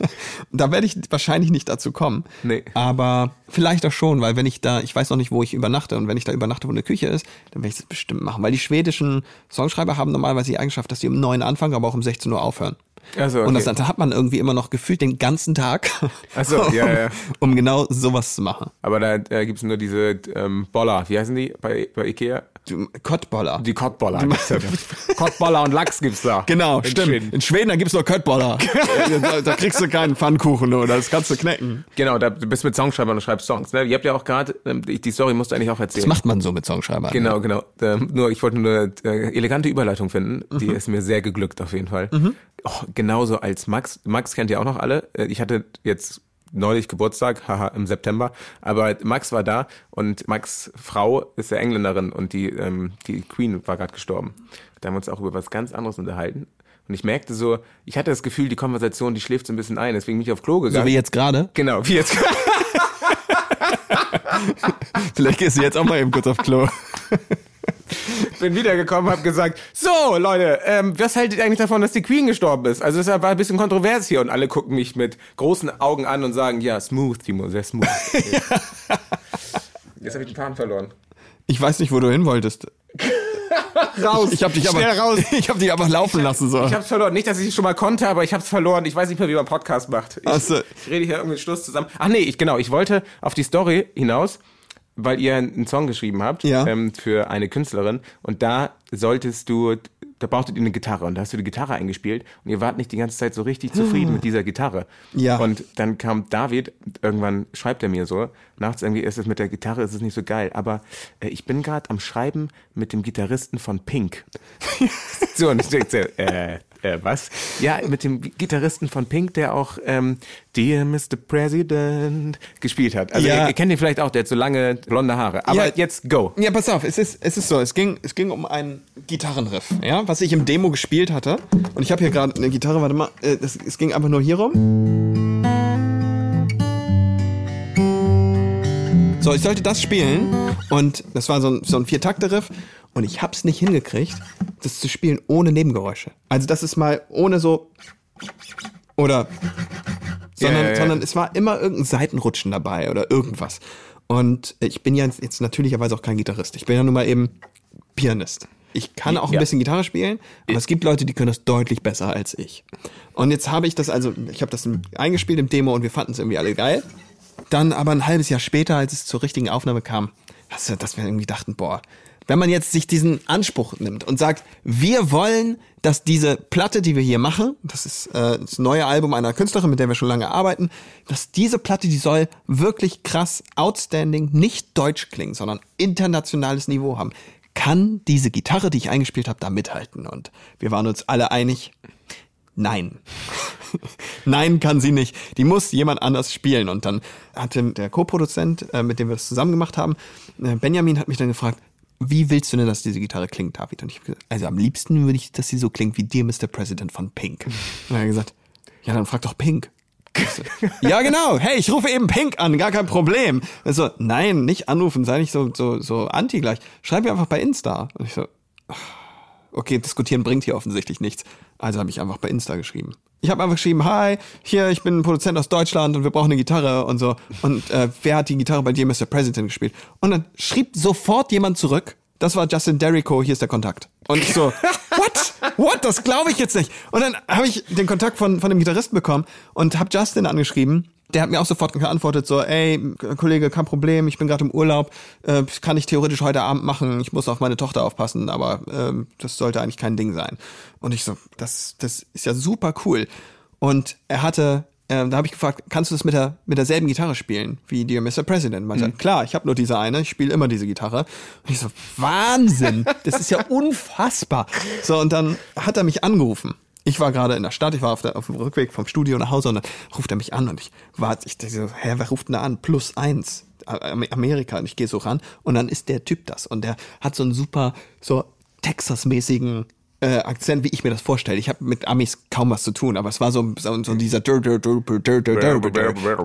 da werde ich wahrscheinlich nicht dazu kommen.
Nee.
Aber vielleicht auch schon, weil wenn ich da, ich weiß noch nicht, wo ich übernachte und wenn ich da übernachte, wo eine Küche ist, dann werde ich das bestimmt machen. Weil die schwedischen Songschreiber haben normalerweise die Eigenschaft, dass sie um neun anfangen, aber auch um 16 Uhr aufhören.
Ach so,
Und das,
okay.
dann hat man irgendwie immer noch gefühlt den ganzen Tag,
Ach so, ja, ja.
um genau sowas zu machen.
Aber da äh, gibt's nur diese ähm, Boller, wie heißen die bei, bei Ikea?
Du, Kottboller.
Die Kottboller. da. Kottboller und Lachs gibt's da.
Genau,
In
stimmt.
Schweden.
In Schweden, da gibt's nur Köttboller. da, da kriegst du keinen Pfannkuchen nur, das kannst du knecken.
Genau, da, du bist mit Songschreibern und schreibst Songs. Ne? Ihr habt ja auch gerade, ähm, die Story musst du eigentlich auch erzählen.
Das macht man so mit Songschreibern.
Genau, genau. Ähm, nur ich wollte nur eine äh, elegante Überleitung finden. Die
Mhm.
ist mir sehr geglückt auf jeden Fall. Oh, genauso als Max. Max kennt ihr auch noch alle. Äh, Ich hatte jetzt neulich Geburtstag, haha, im September. Aber Max war da und Max Frau ist ja Engländerin und die, ähm, die Queen war gerade gestorben. Da haben wir uns auch über was ganz anderes unterhalten. Und ich merkte so, ich hatte das Gefühl, die Konversation, die schläft so ein bisschen ein. Deswegen bin ich auf Klo gegangen.
So wie jetzt gerade.
Genau, wie jetzt.
Vielleicht gehst du jetzt auch mal eben kurz auf Klo.
bin wiedergekommen, habe gesagt, so Leute, ähm, was haltet ihr eigentlich davon, dass die Queen gestorben ist? Also es war ein bisschen kontrovers hier und alle gucken mich mit großen Augen an und sagen, ja, smooth, Timo, sehr smooth. Jetzt habe ich den Faden verloren.
Ich weiß nicht, wo du hin wolltest.
Raus!
Ich habe dich aber,
Schnell raus!
ich habe dich einfach laufen lassen so.
Ich hab's verloren. Nicht, dass ich es schon mal konnte, aber ich hab's verloren. Ich weiß nicht mehr, wie man Podcast macht. Ich,
Ach so.
ich rede hier irgendwie Schluss zusammen. Ach nee, ich genau, ich wollte auf die Story hinaus, weil ihr einen Song geschrieben habt
Ja.
ähm, für eine Künstlerin und da solltest du da brauchtet ihr eine Gitarre und da hast du die Gitarre eingespielt und ihr wart nicht die ganze Zeit so richtig zufrieden mit dieser Gitarre.
Ja.
Und dann kam David, irgendwann schreibt er mir so, nachts irgendwie ist es mit der Gitarre, ist es nicht so geil, aber äh, ich bin gerade am Schreiben mit dem Gitarristen von Pink. so, und ich denke, äh, äh, was? Ja, mit dem Gitarristen von Pink, der auch ähm, Dear Mr. President gespielt hat. Also
Ja.
ihr, ihr kennt ihn vielleicht auch, der hat so lange blonde Haare. Aber
Ja.
jetzt go.
Ja, pass auf, es ist, es ist so, es ging, es ging um einen Gitarrenriff, ja, was ich im Demo gespielt hatte. Und ich habe hier gerade eine Gitarre, warte mal, äh, das, es ging einfach nur hier rum. So, ich sollte das spielen und das war so ein, so ein Viertakte-Riff und ich hab's nicht hingekriegt, das zu spielen ohne Nebengeräusche. Also das ist mal ohne so oder sondern,
ja, ja.
sondern es war immer irgendein Seitenrutschen dabei oder irgendwas. Und ich bin ja jetzt natürlicherweise auch kein Gitarrist. Ich bin ja nun mal eben Pianist. Ich kann auch ein
Ja.
bisschen Gitarre spielen, aber es gibt Leute, die können das deutlich besser als ich. Und jetzt habe ich das also, ich habe das eingespielt im Demo und wir fanden es irgendwie alle geil. Dann aber ein halbes Jahr später, als es zur richtigen Aufnahme kam, dass wir irgendwie dachten, boah, wenn man jetzt sich diesen Anspruch nimmt und sagt, wir wollen, dass diese Platte, die wir hier machen, das ist äh, das neue Album einer Künstlerin, mit der wir schon lange arbeiten, dass diese Platte, die soll wirklich krass, outstanding, nicht deutsch klingen, sondern internationales Niveau haben. Kann diese Gitarre, die ich eingespielt habe, da mithalten? Und wir waren uns alle einig, Nein. Nein, kann sie nicht. Die muss jemand anders spielen. Und dann hatte der Co-Produzent, äh, mit dem wir das zusammen gemacht haben, äh, Benjamin hat mich dann gefragt, wie willst du denn, dass diese Gitarre klingt, David? Und ich habe gesagt, also am liebsten würde ich, dass sie so klingt wie Dear Mr. President von Pink. Und er hat gesagt, ja, dann frag doch Pink. So, ja, genau. Hey, ich rufe eben Pink an, gar kein Problem. Also, nein, nicht anrufen, sei nicht so, so, so anti gleich. Schreib mir einfach bei Insta. Und ich so, okay, diskutieren bringt hier offensichtlich nichts. Also habe ich einfach bei Insta geschrieben. Ich habe einfach geschrieben, hi, hier, ich bin ein Produzent aus Deutschland und wir brauchen eine Gitarre und so. Und äh, wer hat die Gitarre bei dir, Mr. President, gespielt? Und dann schrieb sofort jemand zurück, das war Justin Derrico, hier ist der Kontakt. Und ich so, what? What? Das glaube ich jetzt nicht. Und dann habe ich den Kontakt von, von dem Gitarristen bekommen und habe Justin angeschrieben. Der hat mir auch sofort geantwortet, so, ey, Kollege, kein Problem, ich bin gerade im Urlaub, äh, das kann ich theoretisch heute Abend machen, ich muss auf meine Tochter aufpassen, aber ähm, das sollte eigentlich kein Ding sein. Und ich so, das, das ist ja super cool. Und er hatte äh, da habe ich gefragt, kannst du das mit der mit derselben Gitarre spielen wie Dear Mr. President? Meinte,
Mhm.
klar, ich habe nur diese eine, ich spiele immer diese Gitarre. Und ich so, Wahnsinn, das ist ja unfassbar. So, und dann hat er mich angerufen. Ich war gerade in der Stadt, ich war auf, der, auf dem Rückweg vom Studio nach Hause und dann ruft er mich an und ich war, ich dachte so, hä, wer ruft denn da an? Plus eins. Am- Amerika und ich gehe so ran und dann ist der Typ das und der hat so einen super so Texas-mäßigen äh, Akzent, wie ich mir das vorstelle. Ich habe mit Amis kaum was zu tun, aber es war so, so, so dieser.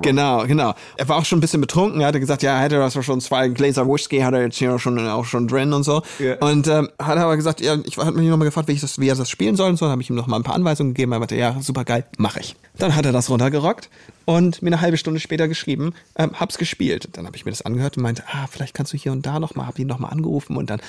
Genau, genau. Er war auch schon ein bisschen betrunken. Er hatte gesagt, ja, er hätte das schon zwei Gläser Whisky, hat er jetzt hier schon auch schon drin und so.
Ja.
Und ähm, hat aber gesagt, ja, ich hat mich nochmal gefragt, wie, ich das, wie er das spielen soll und so. Dann habe ich ihm noch mal ein paar Anweisungen gegeben. Er meinte, ja, super geil, mache ich. Dann hat er das runtergerockt und mir eine halbe Stunde später geschrieben, ähm, hab's gespielt. Dann habe ich mir das angehört und meinte, ah, vielleicht kannst du hier und da noch mal, hab ihn noch mal angerufen und dann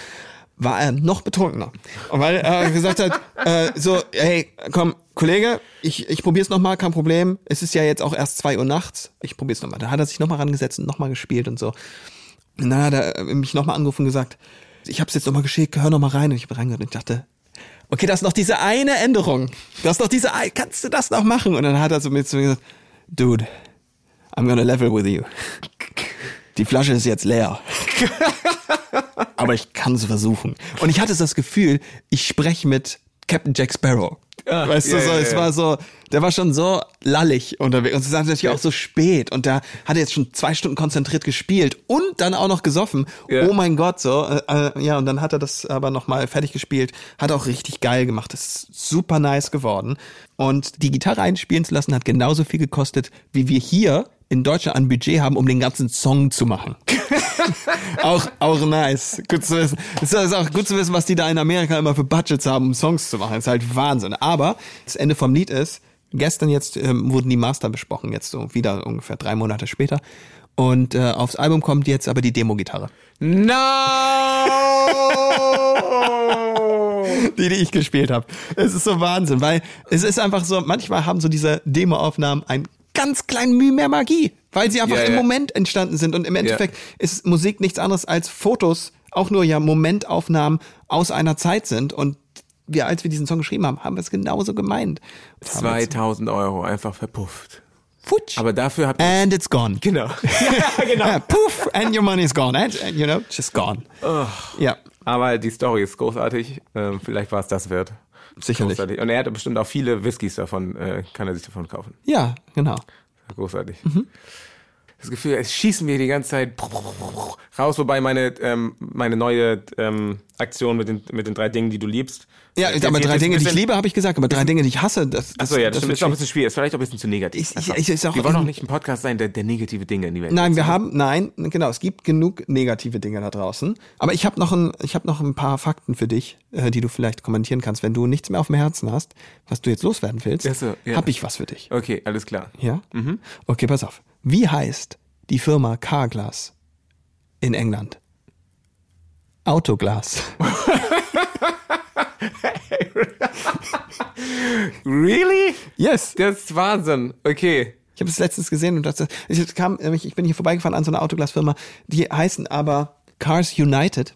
war er noch betrunkener. Und weil er gesagt hat, äh, so, hey, komm, Kollege, ich, ich probier's noch mal, kein Problem. Es ist ja jetzt auch erst zwei Uhr nachts. Ich probier's noch mal. Dann hat er sich noch mal rangesetzt und noch mal gespielt und so. Und dann hat er äh, mich noch mal angerufen und gesagt, ich hab's jetzt noch mal geschickt, hör noch mal rein. Und ich hab reingehört und ich dachte, okay, das ist noch diese eine Änderung. Das ist noch diese, kannst du das noch machen? Und dann hat er so mit mir gesagt, dude, I'm gonna level with you. Die Flasche ist jetzt leer. Aber ich kann es versuchen. Und ich hatte das Gefühl, ich spreche mit Captain Jack Sparrow. weißt du,
ja,
so,
ja,
es
ja.
war so, der war schon so lallig unterwegs. Und es ist natürlich auch so spät. Und da hat er jetzt schon zwei Stunden konzentriert gespielt und dann auch noch gesoffen. Oh mein Gott, so. Äh, äh, ja, und dann hat er das aber nochmal fertig gespielt. Hat auch richtig geil gemacht. Das ist super nice geworden. Und die Gitarre einspielen zu lassen hat genauso viel gekostet, wie wir hier in Deutschland an Budget haben, um den ganzen Song zu machen. auch, auch nice. Gut zu wissen. Es ist auch gut zu wissen, was die da in Amerika immer für Budgets haben, um Songs zu machen. Das ist halt Wahnsinn. Aber das Ende vom Lied ist, gestern jetzt ähm, wurden die Master besprochen, jetzt so wieder ungefähr drei Monate später. Und äh, aufs Album kommt jetzt aber die Demo-Gitarre.
No!
die, die ich gespielt habe. Es ist so Wahnsinn, weil es ist einfach so, manchmal haben so diese Demo-Aufnahmen einen ganz kleinen Mühe mehr Magie, weil sie einfach
Ja,
im. Moment entstanden sind. Und im Endeffekt ist Musik nichts anderes als Fotos, auch nur ja Momentaufnahmen aus einer Zeit sind. Und wir, als wir diesen Song geschrieben haben, haben wir es genauso gemeint. Und haben jetzt-
2000 Euro einfach verpufft.
Futsch.
Aber dafür habt ihr...
And it's gone.
Genau. ja, genau.
Ja, poof, and your money is gone. And, and, you know, just gone. Ja,
Aber die Story ist großartig. Ähm, vielleicht war es das wert.
Sicherlich.
Großartig. Und er hat bestimmt auch viele Whiskys davon, äh, kann er sich davon kaufen.
Ja, genau.
Großartig.
Mhm.
Das Gefühl, es schießen wir die ganze Zeit raus, wobei meine, ähm, meine neue ähm, Aktion mit den, mit den drei Dingen, die du liebst.
Ja,
äh,
aber drei Dinge, die ich
bisschen-
liebe, habe ich gesagt, aber drei Dinge, die ich hasse, das, das,
Achso, ja, das,
wird
Ist auch ein bisschen schwierig. Ist vielleicht auch ein bisschen zu negativ.
Ich- ich- ich- auch
wir wollen auch nicht ein Podcast sein, der, der negative Dinge in die Welt
Nein, wir haben, nein, genau, es gibt genug negative Dinge da draußen. Aber ich habe noch ein, ich habe noch ein paar Fakten für dich, äh, die du vielleicht kommentieren kannst. Wenn du nichts mehr auf dem Herzen hast, was du jetzt loswerden willst,
Ach so, ja.
habe ich was für dich.
Okay, alles klar.
Ja? Okay, pass auf. Wie heißt die Firma Carglass in England? Autoglas.
Really?
Yes.
Das ist Wahnsinn. Okay.
Ich habe es letztens gesehen und das, ich kam, ich bin hier vorbeigefahren an so einer Autoglasfirma, die heißen aber Cars United.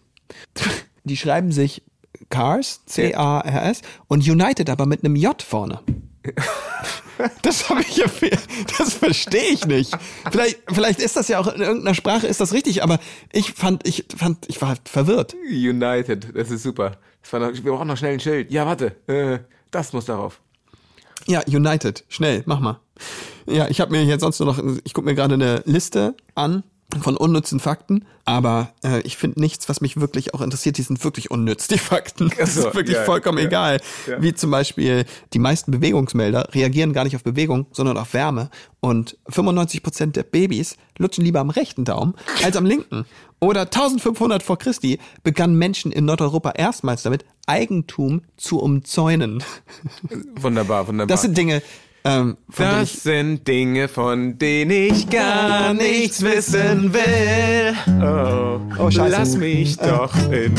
Die schreiben sich Cars, C-A-R-S, und United aber mit einem J vorne. Das habe ich ja, das verstehe ich nicht. Vielleicht, vielleicht ist das ja auch in irgendeiner Sprache ist das richtig, aber ich fand, ich fand, ich war verwirrt.
United, das ist super. Das war noch, wir brauchen noch schnell ein Schild. Ja, warte, äh, das muss darauf.
Ja, United, schnell, mach mal. Ja, ich habe mir jetzt sonst nur noch, ich gucke mir gerade eine Liste an von unnützen Fakten, aber äh, ich finde nichts, was mich wirklich auch interessiert. Die sind wirklich unnütz, die Fakten. Das
so,
ist wirklich
ja,
vollkommen
ja,
egal.
ja.
Wie zum Beispiel die meisten Bewegungsmelder reagieren gar nicht auf Bewegung, sondern auf Wärme. Und 95% der Babys lutschen lieber am rechten Daumen als am linken. Oder 1500 vor Christi begannen Menschen in Nordeuropa erstmals damit, Eigentum zu umzäunen.
Wunderbar, wunderbar.
Das sind Dinge, ähm, ich
Das sind Dinge, von denen ich gar nichts wissen will. Oh,
Oh, scheiße.
lass mich doch in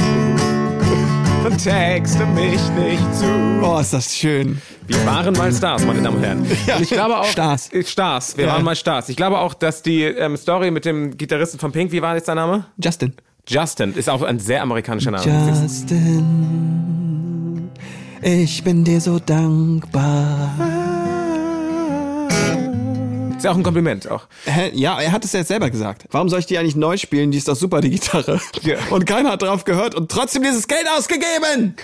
und texte mich nicht zu.
Oh, ist das schön.
Wir waren mal Stars, meine Damen und Herren.
Ja,
und ich glaube auch
Stars.
Äh, Stars. Wir
Ja.
waren mal Stars. Ich glaube auch, dass die ähm, Story mit dem Gitarristen von Pink, wie war jetzt sein Name?
Justin.
Justin ist auch ein sehr amerikanischer Name.
Justin, ich bin dir so dankbar.
Ist ja auch ein Kompliment auch.
Hä? Ja, er hat es ja jetzt selber gesagt. Warum soll ich die eigentlich neu spielen? Die ist doch super, die Gitarre.
Ja.
Und keiner hat drauf gehört und trotzdem dieses Geld ausgegeben.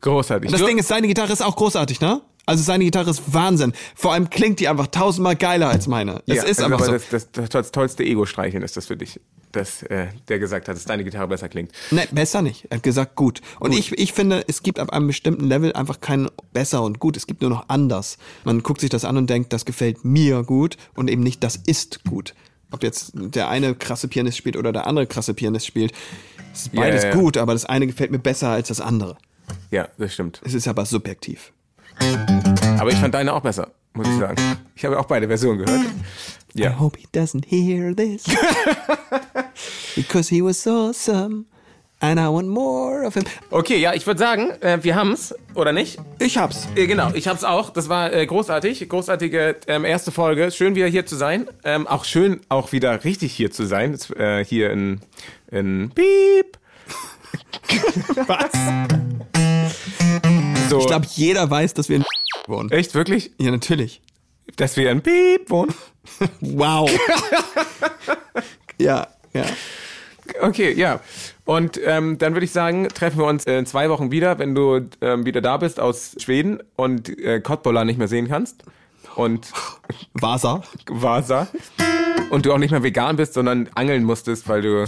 Großartig.
Das
Du-
Ding ist, seine Gitarre ist auch großartig, ne? Also seine Gitarre ist Wahnsinn. Vor allem klingt die einfach tausendmal geiler als meine. Es
ja,
ist
also
einfach so.
aber das, das, das, tollste Ego-Streicheln ist das für dich, dass äh, der gesagt hat, dass deine Gitarre besser klingt.
Ne, besser nicht. Er hat gesagt gut. Und Ich, ich finde, es gibt ab einem bestimmten Level einfach kein besser und gut. Es gibt nur noch anders. Man guckt sich das an und denkt, das gefällt mir gut und eben nicht, das ist gut. Ob jetzt der eine krasse Pianist spielt oder der andere krasse Pianist spielt, ist beides
ja, ja.
gut, aber das eine gefällt mir besser als das andere.
Ja, das stimmt.
Es ist aber subjektiv.
Aber ich fand deine auch besser, muss ich sagen. Ich habe auch beide Versionen gehört.
I
Ja.
hope he doesn't hear this. Because he was awesome. And I want more of him.
Okay, ja, ich würde sagen, äh, wir haben's, oder nicht?
Ich hab's.
Äh, genau, ich hab's auch. Das war äh, großartig. Großartige ähm, erste Folge. Schön wieder hier zu sein. Ähm, auch schön auch wieder richtig hier zu sein. Jetzt, äh, hier in, in Piep.
Was?
So,
Ich glaube, jeder weiß, dass wir in wohnen.
echt wirklich?
Ja, natürlich.
Dass wir in Piep wohnen?
Wow. ja, ja.
Okay, ja. Und ähm, dann würde ich sagen, treffen wir uns in zwei Wochen wieder, wenn du ähm, wieder da bist aus Schweden und äh, Kottbola nicht mehr sehen kannst. Und
Vasa.
Vasa. Und du auch nicht mehr vegan bist, sondern angeln musstest, weil du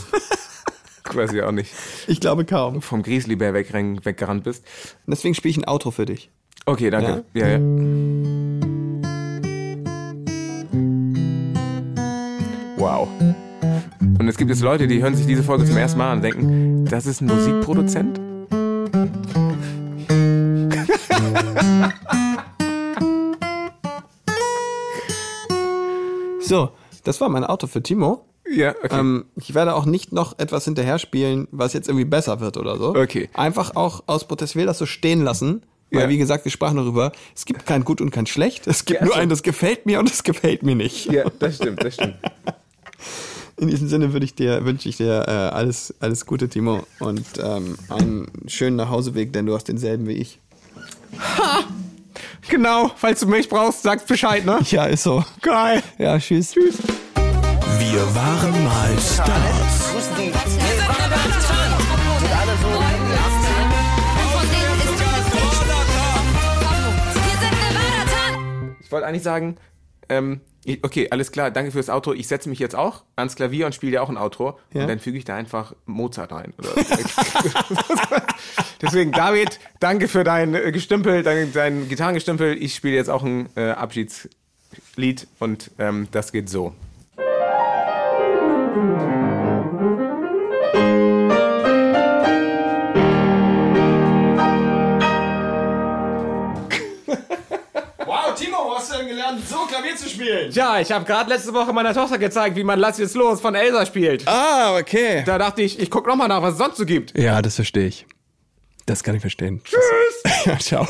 quasi auch nicht
Ich glaube kaum.
vom Grizzlybär wegrenn, weggerannt bist.
Deswegen spiele ich ein Outro für dich.
Okay, danke. Ja, ja. Wow. Und es gibt jetzt Leute, die hören sich diese Folge zum ersten Mal an und denken, das ist ein Musikproduzent?
So, das war mein Auto für Timo.
Ja, okay.
Ähm, ich werde auch nicht noch etwas hinterher spielen, was jetzt irgendwie besser wird oder so.
Okay.
Einfach auch aus Protest will das so stehen lassen. Weil,
Ja.
wie gesagt, wir sprachen darüber, es gibt kein Gut und kein Schlecht. Es gibt
Ja,
nur ein, das gefällt mir und das gefällt mir nicht.
ja, das stimmt, das stimmt.
In diesem Sinne würde ich dir, wünsche ich dir äh, alles, alles Gute, Timo. Und ähm, einen schönen Nachhauseweg, denn du hast denselben wie ich.
Genau, falls du Milch brauchst, sagst Bescheid, ne?
Ja, ist so.
Geil.
Ja, tschüss. Tschüss.
Wir waren mal Stars.
Ich wollte eigentlich sagen, ähm, okay, alles klar, danke fürs Outro. Ich setze mich jetzt auch ans Klavier und spiele dir auch ein Outro.
Ja.
Und dann füge ich da einfach Mozart rein. Oder? Deswegen, David, danke für dein äh, Gestümpel, dein, dein Gitarrengestümpel. Ich spiele jetzt auch ein äh, Abschiedslied und ähm, das geht so.
Wow, Timo, wo hast du denn gelernt, so Klavier zu spielen?
Ja, ich habe gerade letzte Woche meiner Tochter gezeigt, wie man Lass jetzt los von Elsa spielt.
Ah, okay.
Da dachte ich, ich guck noch mal nach, was es sonst so gibt.
Ja, das verstehe ich. Das kann ich verstehen. Tschüss. ja, ciao.